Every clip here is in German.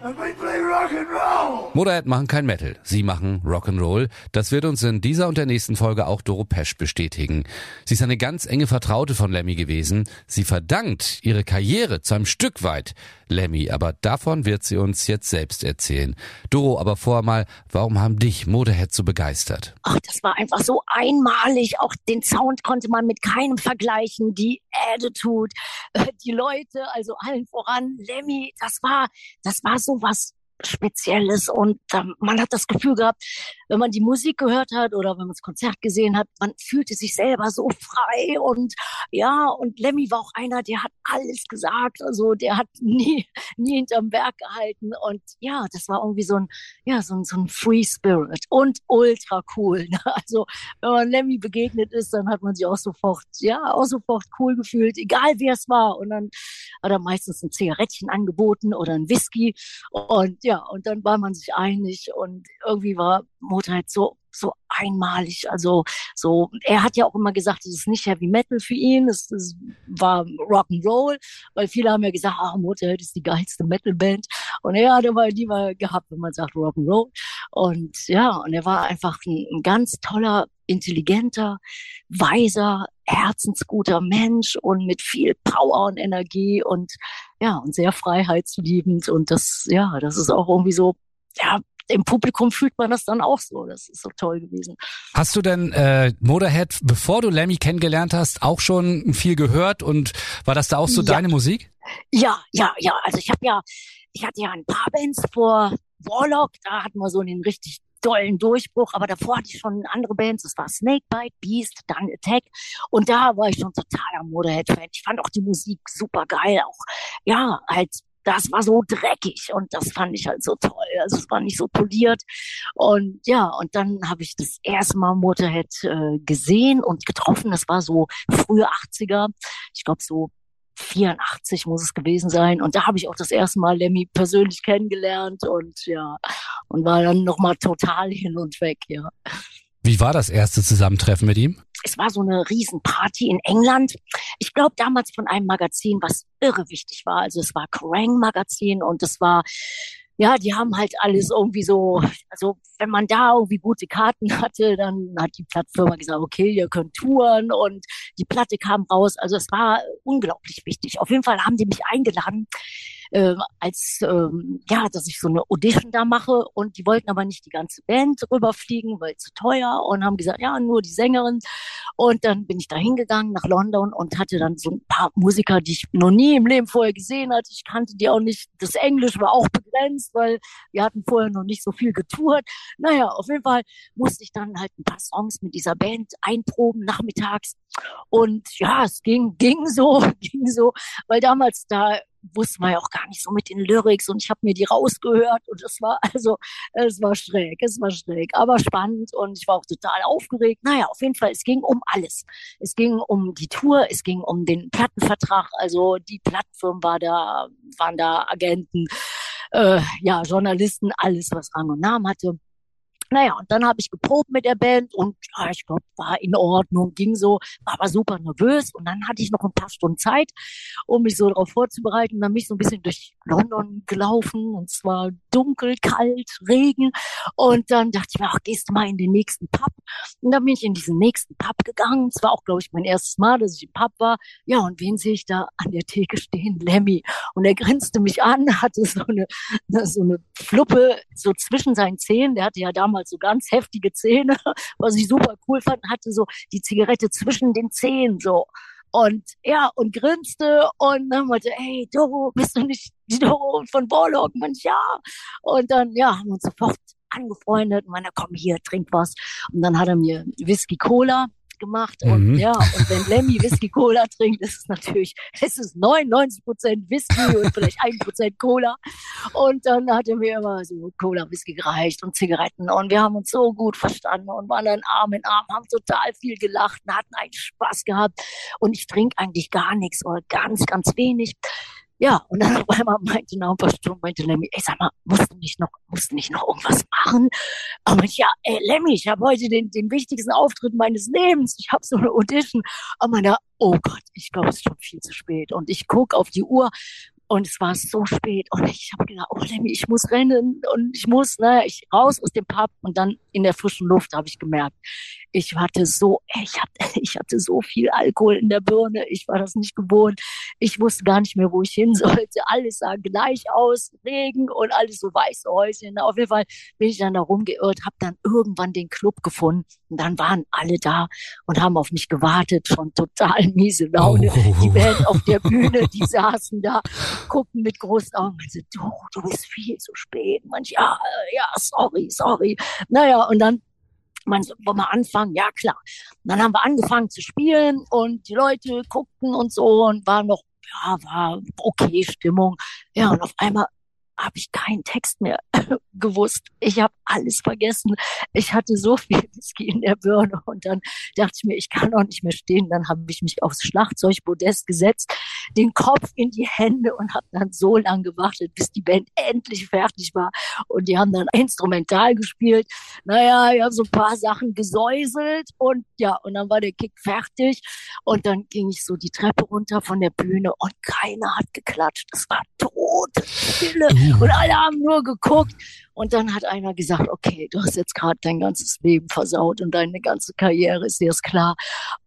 And we play rock and roll! Motorhead machen kein Metal, sie machen Rock'n'Roll. Das wird uns in dieser und der nächsten Folge auch Doro Pesch bestätigen. Sie ist eine ganz enge Vertraute von Lemmy gewesen. Sie verdankt ihre Karriere zu einem Stück weit Lemmy, aber davon wird sie uns jetzt selbst erzählen. Doro, aber vorher mal, warum haben dich Motorhead so begeistert? Ach, das war einfach so einmalig. Auch den Sound konnte man mit keinem vergleichen. Die Attitude, äh, die Leute, also allen voran Lemmy, das war, das war so was Spezielles und ähm, man hat das Gefühl gehabt, wenn man die Musik gehört hat oder wenn man das Konzert gesehen hat, man fühlte sich selber so frei und ja, und Lemmy war auch einer, der hat alles gesagt, also der hat nie, nie hinterm Berg gehalten und ja, das war irgendwie so ein, ja, so ein, so ein Free Spirit und ultra cool. Ne? Also wenn man Lemmy begegnet ist, dann hat man sich auch sofort, ja, auch sofort cool gefühlt, egal wer es war und dann hat er meistens ein Zigarettchen angeboten oder ein Whisky und ja, und dann war man sich einig und irgendwie war Motorhead so so einmalig. Also so, er hat ja auch immer gesagt, es ist nicht Heavy Metal für ihn, es, es war Rock'n'Roll, weil viele haben ja gesagt, ah, Motorhead ist die geilste Metalband. Und er hat immer lieber gehabt, wenn man sagt Rock'n'Roll. Und ja, und er war einfach ein, ein ganz toller, intelligenter, weiser, herzensguter Mensch und mit viel Power und Energie und ja, und sehr freiheitsliebend. Und das, ja, das ist auch irgendwie so, ja, im Publikum fühlt man das dann auch so. Das ist so toll gewesen. Hast du denn äh, Motorhead, bevor du Lemmy kennengelernt hast, auch schon viel gehört und war das da auch so Ja. deine Musik? Ja, ja, ja. Also ich habe ja, ich hatte ja ein paar Bands vor Warlock, da hatten wir so einen richtig dollen Durchbruch, aber davor hatte ich schon andere Bands, das war Snakebite, Beast, dann Attack und da war ich schon totaler Motorhead-Fan. Ich fand auch die Musik super geil, auch, ja, halt, das war so dreckig und das fand ich halt so toll, also es war nicht so poliert und ja, und dann habe ich das erste Mal Motorhead äh, gesehen und getroffen, das war so frühe 80er, ich glaube so 84 muss es gewesen sein. Und da habe ich auch das erste Mal Lemmy persönlich kennengelernt und ja, und war dann nochmal total hin und weg, ja. Wie war das erste Zusammentreffen mit ihm? Es war so eine Riesenparty in England. Ich glaube damals von einem Magazin, was irre wichtig war. Also es war Kerrang Magazin und es war ja, die haben halt alles irgendwie so, also wenn man da irgendwie gute Karten hatte, dann hat die Plattfirma gesagt, okay, ihr könnt touren und die Platte kam raus. Also es war unglaublich wichtig. Auf jeden Fall haben die mich eingeladen, äh, als ähm, ja, dass ich so eine Audition da mache und die wollten aber nicht die ganze Band rüberfliegen, weil zu teuer und haben gesagt, ja, nur die Sängerin. Und dann bin ich da hingegangen nach London und hatte dann so ein paar Musiker, die ich noch nie im Leben vorher gesehen hatte. Ich kannte die auch nicht. Das Englisch war auch begrenzt, weil wir hatten vorher noch nicht so viel getourt. Naja, auf jeden Fall musste ich dann halt ein paar Songs mit dieser Band einproben nachmittags. Und ja, es ging, ging so, ging so, weil damals da wusste man ja auch gar nicht so mit den Lyrics und ich habe mir die rausgehört und es war also, es war schräg, es war schräg, aber spannend und ich war auch total aufgeregt. Naja, auf jeden Fall, es ging um alles. Es ging um die Tour, es ging um den Plattenvertrag, also die Plattform war da, waren da Agenten, äh, ja, Journalisten, alles, was Rang und Namen hatte. Naja, und dann habe ich geprobt mit der Band und ja, ich glaube, war in Ordnung, ging so, war aber super nervös und dann hatte ich noch ein paar Stunden Zeit, um mich so darauf vorzubereiten. Dann bin ich so ein bisschen durch London gelaufen und es war dunkel, kalt, Regen und dann dachte ich mir, ach, gehst du mal in den nächsten Pub und dann bin ich in diesen nächsten Pub gegangen. Es war auch, glaube ich, mein erstes Mal, dass ich im Pub war. Ja, und wen sehe ich da an der Theke stehen? Lemmy. Und er grinste mich an, hatte so eine, so eine Fluppe so zwischen seinen Zähnen. Der hatte ja damals so ganz heftige Zähne, was ich super cool fand, hatte so die Zigarette zwischen den Zähnen so. Und ja, und grinste und dann meinte, hey, Doro, bist du nicht die Doro von Warlock? Mensch, ja. Und dann, ja, haben wir uns sofort angefreundet und meinte, komm hier, trink was. Und dann hat er mir Whisky Cola gemacht. Und Mhm. ja, und wenn Lemmy Whisky Cola trinkt, ist es natürlich, es ist 99 Prozent Whisky und vielleicht 1 Prozent Cola. Und dann hat er mir immer so Cola Whisky gereicht und Zigaretten. Und wir haben uns so gut verstanden und waren dann Arm in Arm, haben total viel gelacht und hatten einen Spaß gehabt. Und ich trinke eigentlich gar nichts oder ganz, ganz wenig. Ja, und dann auf einmal meinte ein Stunden, meinte Lemmy, ey, sag mal, musst du nicht noch, musst du nicht noch irgendwas machen? Aber ich, ja, ey, Lemmy, ich habe heute den, den wichtigsten Auftritt meines Lebens. Ich habe so eine Audition. Aber meinte, oh Gott, ich glaube, es ist schon viel zu spät. Und ich guck auf die Uhr und es war so spät. Und ich habe gedacht, oh Lemmy, ich muss rennen und ich muss, ne, ich raus aus dem Pub und dann in der frischen Luft habe ich gemerkt, ich hatte so, ich hatte, ich hatte so viel Alkohol in der Birne. Ich war das nicht gewohnt. Ich wusste gar nicht mehr, wo ich hin sollte. Alles sah gleich aus, Regen und alles so weiße Häuschen. Auf jeden Fall bin ich dann da rumgeirrt, habe dann irgendwann den Club gefunden und dann waren alle da und haben auf mich gewartet, schon total miese Laune. Oh. Die Band auf der Bühne, die saßen da, guckten mit großen Augen und so, du, du bist viel zu spät. Manch, ja, ja, sorry, sorry. Naja, und dann man wollen wir anfangen? Ja, klar. Und dann haben wir angefangen zu spielen und die Leute guckten und so und war noch, ja, war okay Stimmung. Ja, und auf einmal habe ich keinen Text mehr gewusst. Ich habe alles vergessen. Ich hatte so viel Whisky in der Birne und dann dachte ich mir, ich kann auch nicht mehr stehen. Dann habe ich mich aufs Schlagzeugpodest gesetzt, den Kopf in die Hände und habe dann so lange gewartet, bis die Band endlich fertig war. Und die haben dann instrumental gespielt. Naja, ich habe so ein paar Sachen gesäuselt und ja, und dann war der Kick fertig. Und dann ging ich so die Treppe runter von der Bühne und keiner hat geklatscht. Es war Totenstille. Und alle haben nur geguckt. Und dann hat einer gesagt, okay, du hast jetzt gerade dein ganzes Leben versaut und deine ganze Karriere ist dir jetzt klar.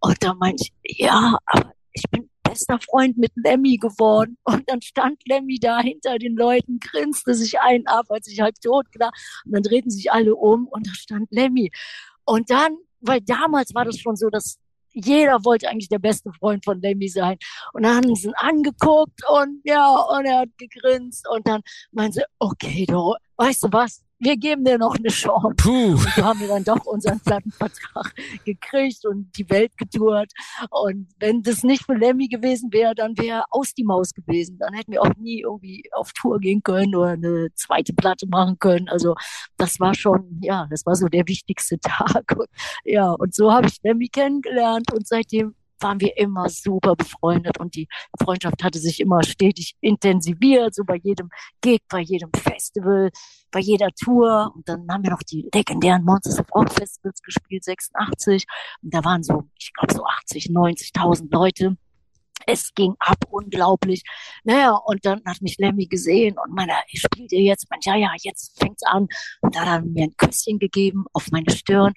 Und da meinte ich, ja, aber ich bin bester Freund mit Lemmy geworden. Und dann stand Lemmy da hinter den Leuten, grinste sich einen ab, als ich halb tot war. Und dann drehten sich alle um und da stand Lemmy. Und dann, weil damals war das schon so, dass jeder wollte eigentlich der beste Freund von Lemmy sein. Und dann haben sie ihn angeguckt und ja, und er hat gegrinst und dann meinte sie, okay, du, weißt du was? Wir geben dir noch eine Chance. Puh. Und so haben wir dann doch unseren Plattenvertrag gekriegt und die Welt getourt. Und wenn das nicht für Lemmy gewesen wäre, dann wäre aus die Maus gewesen. Dann hätten wir auch nie irgendwie auf Tour gehen können oder eine zweite Platte machen können. Also das war schon, ja, das war so der wichtigste Tag. Und, ja, und so habe ich Lemmy kennengelernt und seitdem waren wir immer super befreundet und die Freundschaft hatte sich immer stetig intensiviert, so bei jedem Gig, bei jedem Festival, bei jeder Tour. Und dann haben wir noch die legendären Monsters of Rock Festivals gespielt, 86. Und da waren so, ich glaube, so 80, 90.000 Leute. Es ging ab, unglaublich. Naja, und dann hat mich Lemmy gesehen und meinte, ich spiele dir jetzt. Meinte, ja, ja, jetzt fängt's an. Und dann hat er mir ein Küsschen gegeben auf meine Stirn.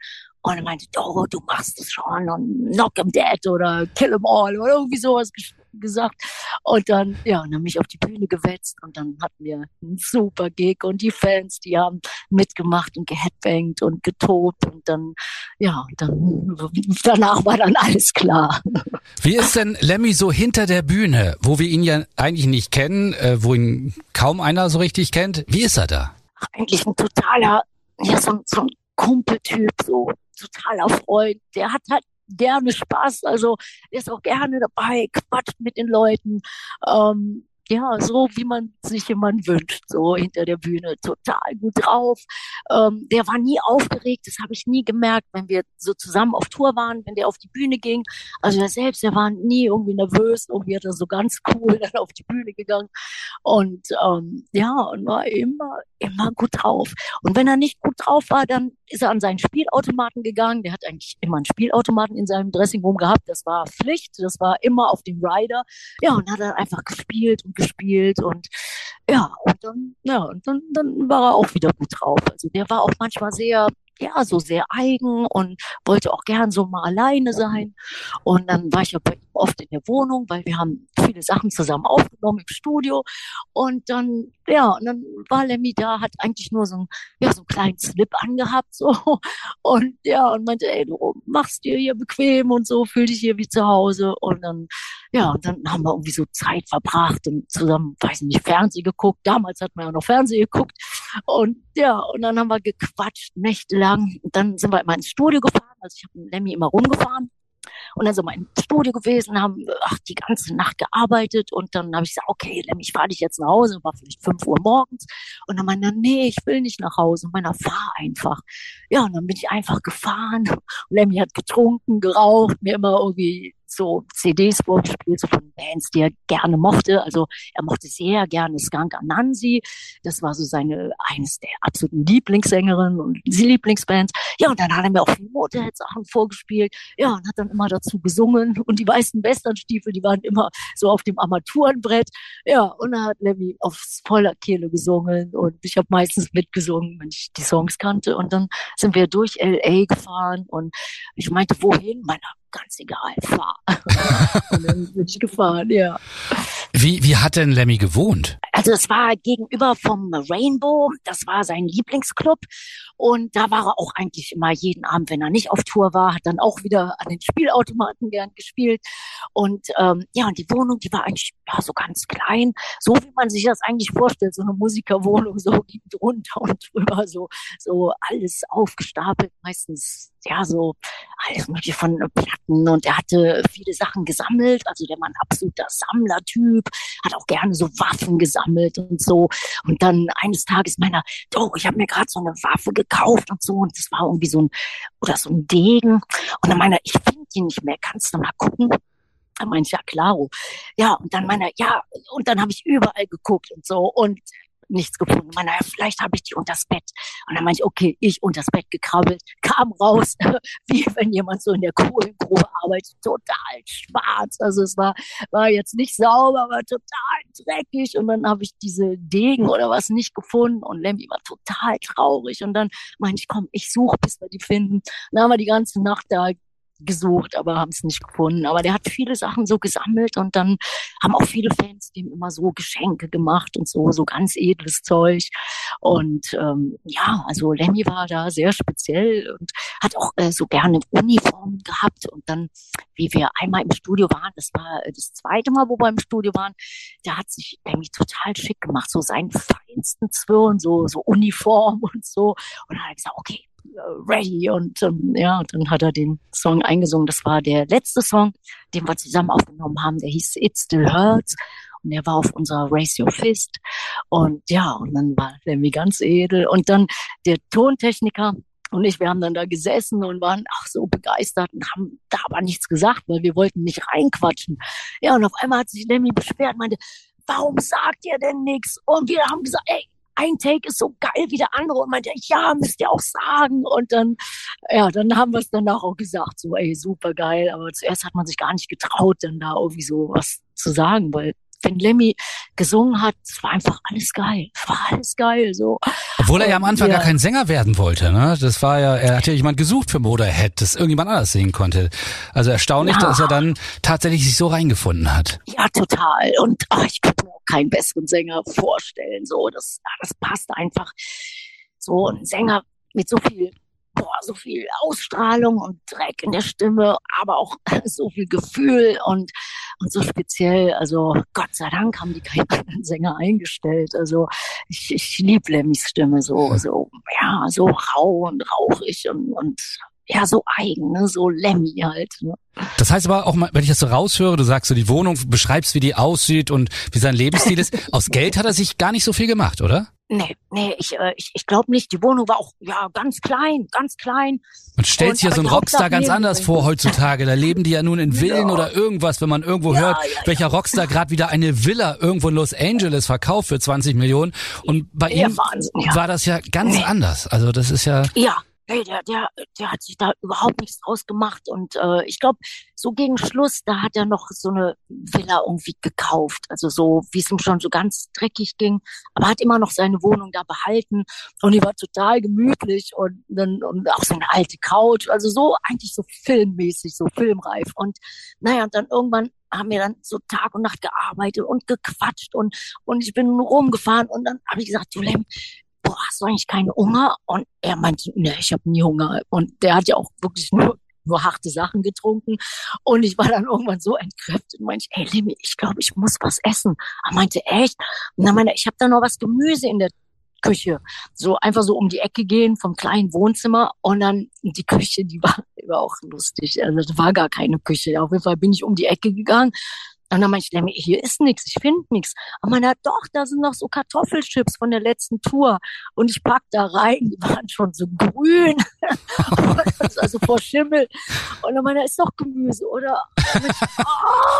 Und er meinte, oh, du machst es schon und knock 'em dead oder kill 'em all oder irgendwie sowas ges gesagt. Und dann, ja, und dann mich auf die Bühne gewetzt und dann hatten wir einen super Gig und die Fans, die haben mitgemacht und geheadbangt und getobt und dann, ja, dann, danach war dann alles klar. Wie ist denn Lemmy so hinter der Bühne, wo wir ihn ja eigentlich nicht kennen, äh, wo ihn kaum einer so richtig kennt? Wie ist er da? Eigentlich ein totaler, ja, so, ein- so ein Kumpeltyp, so totaler Freund. Der hat halt gerne Spaß, also ist auch gerne dabei, quatscht mit den Leuten. Ähm, ja, so wie man sich jemand wünscht, so hinter der Bühne, total gut drauf. Ähm, der war nie aufgeregt, das habe ich nie gemerkt, wenn wir so zusammen auf Tour waren, wenn der auf die Bühne ging. Also er selbst, der war nie irgendwie nervös, irgendwie hat er so ganz cool dann auf die Bühne gegangen und ähm, ja, und war immer, immer gut drauf. Und wenn er nicht gut drauf war, dann ist er an seinen Spielautomaten gegangen. Der hat eigentlich immer einen Spielautomaten in seinem Dressingroom gehabt. Das war Pflicht. Das war immer auf dem Rider. Ja, und hat er einfach gespielt und gespielt und ja, und dann, ja, und dann, dann war er auch wieder gut drauf. Also der war auch manchmal sehr, ja, so sehr eigen und wollte auch gern so mal alleine sein. Und dann war ich ja bei ihm oft in der Wohnung, weil wir haben viele Sachen zusammen aufgenommen im Studio. Und dann, ja, und dann war Lemmy da, hat eigentlich nur so einen, ja, so einen kleinen Slip angehabt, so. Und ja, und meinte, ey, du machst dir hier bequem und so, fühl dich hier wie zu Hause. Und dann, ja, und dann haben wir irgendwie so Zeit verbracht und zusammen, weiß nicht, Fernsehen geguckt. Damals hat man ja noch Fernsehen geguckt. Und ja, und dann haben wir gequatscht, nächtelang. Und dann sind wir immer ins Studio gefahren. Also ich habe Lemmy immer rumgefahren und dann sind wir im Studio gewesen, haben ach, die ganze Nacht gearbeitet und dann habe ich gesagt, okay, Lemmy, ich fahre dich jetzt nach Hause, war vielleicht fünf Uhr morgens und dann meinte er, nee, ich will nicht nach Hause, und meiner fahr einfach. Ja, und dann bin ich einfach gefahren. Lemmy hat getrunken, geraucht, mir immer irgendwie so CDs vorgespielt, so von Bands, die er gerne mochte. Also er mochte sehr gerne Skunk Anansi. Das war so seine, eines der absoluten Lieblingssängerinnen und Lieblingsbands. Ja, und dann hat er mir auch viele Motorhead-Sachen vorgespielt. Ja, und hat dann immer dazu gesungen. Und die weißen Westernstiefel, die waren immer so auf dem Armaturenbrett. Ja, und dann hat Lemmy aufs voller Kehle gesungen. Und ich habe meistens mitgesungen, wenn ich die Songs kannte. Und dann sind wir durch L.A. gefahren. Und ich meinte, wohin? Meiner ganz egal, fahr. und dann bin ich gefahren, ja. Wie, wie hat denn Lemmy gewohnt? Also es war gegenüber vom Rainbow, das war sein Lieblingsclub und da war er auch eigentlich immer jeden Abend, wenn er nicht auf Tour war, hat dann auch wieder an den Spielautomaten gern gespielt. Und ähm, ja, und die Wohnung, die war eigentlich ja so ganz klein, so wie man sich das eigentlich vorstellt, so eine Musikerwohnung, so drunter und drüber, so so alles aufgestapelt, meistens ja so alles mögliche von Platten. Und er hatte viele Sachen gesammelt, also der war ein absoluter Sammlertyp, hat auch gerne so Waffen gesammelt und so. Und dann eines Tages meiner, oh, ich habe mir gerade so eine Waffe gekauft und so und das war irgendwie so ein oder so ein Degen und dann meiner, ich finde die nicht mehr, kannst du mal gucken? Dann meinte ich, ja, klaro. Ja, und dann meiner, ja, und dann habe ich überall geguckt und so. Und nichts gefunden. Man, naja, vielleicht habe ich die unters Bett. Und dann meinte ich, okay, ich unters Bett gekrabbelt, kam raus, wie wenn jemand so in der Kohlengrube arbeitet, total schwarz. Also es war, war jetzt nicht sauber, aber total dreckig. Und dann habe ich diese Degen oder was nicht gefunden und Lemmy war total traurig. Und dann meinte ich, komm, ich suche, bis wir die finden. Dann haben wir die ganze Nacht da gesucht, aber haben es nicht gefunden. Aber der hat viele Sachen so gesammelt und dann haben auch viele Fans dem immer so Geschenke gemacht und so, so ganz edles Zeug. Und ähm, ja, also Lemmy war da sehr speziell und hat auch äh, so gerne Uniformen gehabt. Und dann, wie wir einmal im Studio waren, das war das zweite Mal, wo wir im Studio waren, da hat sich Lemmy total schick gemacht, so seinen feinsten Zwirn, so, so Uniform und so. Und dann hat er gesagt, okay, ready und ähm, ja, dann hat er den Song eingesungen. Das war der letzte Song, den wir zusammen aufgenommen haben. Der hieß It Still Hurts und der war auf unserer Raise Your Fist und ja, und dann war Lemmy ganz edel und dann der Tontechniker und ich, wir haben dann da gesessen und waren ach so begeistert und haben da aber nichts gesagt, weil wir wollten nicht reinquatschen. Ja, und auf einmal hat sich Lemmy beschwert, meinte, warum sagt ihr denn nichts? Und wir haben gesagt, ey, ein Take ist so geil wie der andere und meinte, ja, müsst ihr auch sagen. Und dann, ja, dann haben wir es danach auch gesagt, so, ey, super geil. Aber zuerst hat man sich gar nicht getraut, dann da irgendwie so was zu sagen, weil wenn Lemmy gesungen hat, es war einfach alles geil. Es war alles geil, so. Obwohl er ja am Anfang ja. gar kein Sänger werden wollte, ne? Das war ja, er hat ja jemand gesucht für Motorhead, das irgendjemand anders singen konnte. Also erstaunlich, ja. dass er dann tatsächlich sich so reingefunden hat. Ja, total. Und ach, ich könnte keinen besseren Sänger vorstellen, so. Das, das passt einfach. So ein Sänger mit so viel boah, so viel Ausstrahlung und Dreck in der Stimme, aber auch so viel Gefühl und, und so speziell. Also Gott sei Dank haben die keinen Sänger eingestellt. Also ich, ich liebe Lemmys Stimme so, so, ja, so rau und rauchig und, und ja, so eigen, ne? so Lemmy halt. Ne? Das heißt aber auch, wenn ich das so raushöre, du sagst so die Wohnung, beschreibst, wie die aussieht und wie sein Lebensstil ist. Aus Geld hat er sich gar nicht so viel gemacht, oder? Nee, nee, ich, äh, ich, ich glaube nicht. Die Wohnung war auch ja ganz klein, ganz klein. Man stellt sich ja so einen Rockstar ganz anders vor heutzutage. Da leben die ja nun in Villen ja. oder irgendwas, wenn man irgendwo ja, hört, ja, welcher Rockstar gerade wieder eine Villa irgendwo in Los Angeles verkauft für 20 Millionen. Und bei ihm Wahnsinn, war das ja ganz nee. anders. Also das ist ja. Ja, hey, der, der, der hat sich da überhaupt nichts draus gemacht. Und äh, ich glaube, so gegen Schluss, da hat er noch so eine Villa irgendwie gekauft. Also so, wie es ihm schon so ganz dreckig ging. Aber hat immer noch seine Wohnung da behalten. Und die war total gemütlich und dann und auch so eine alte Couch. Also so eigentlich so filmmäßig, so filmreif. Und naja, und dann irgendwann haben wir dann so Tag und Nacht gearbeitet und gequatscht und, und ich bin rumgefahren und dann habe ich gesagt, du Lem, boah, hast du eigentlich keinen Hunger? Und er meinte, ne, ich habe nie Hunger. Und der hat ja auch wirklich nur nur harte Sachen getrunken. Und ich war dann irgendwann so entkräftet und meinte, ey Limmy, ich glaube, ich muss was essen. Er meinte, echt? Und dann meinte ich habe da noch was Gemüse in der Küche. So einfach so um die Ecke gehen vom kleinen Wohnzimmer und dann die Küche, die war war auch lustig. Also das war gar keine Küche. Auf jeden Fall bin ich um die Ecke gegangen und dann meinte ich, Lemmy, hier ist nichts, ich finde nichts. Aber man hat doch, da sind noch so Kartoffelchips von der letzten Tour. Und ich pack da rein, die waren schon so grün. also vor Schimmel. Und dann meinte er, ist doch Gemüse, oder? Ich,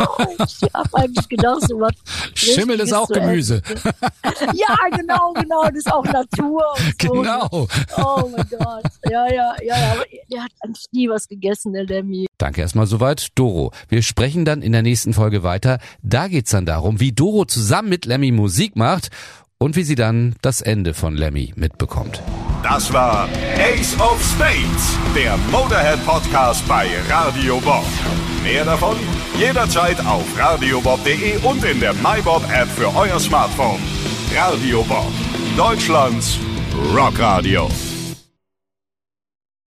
oh, ich habe eigentlich gedacht, so was. Schimmel ist auch Gemüse. ja, genau, genau, das ist auch Natur. So. Genau. Oh mein Gott. Ja, ja, ja, ja. Aber der hat eigentlich nie was gegessen, der Lemmy. Danke erstmal soweit, Doro. Wir sprechen dann in der nächsten Folge weiter. Da geht's dann darum, wie Doro zusammen mit Lemmy Musik macht und wie sie dann das Ende von Lemmy mitbekommt. Das war Ace of Spades, der Motorhead Podcast bei Radio Bob. Mehr davon jederzeit auf radiobob.de und in der MyBob App für euer Smartphone. Radio Bob, Deutschlands Rockradio.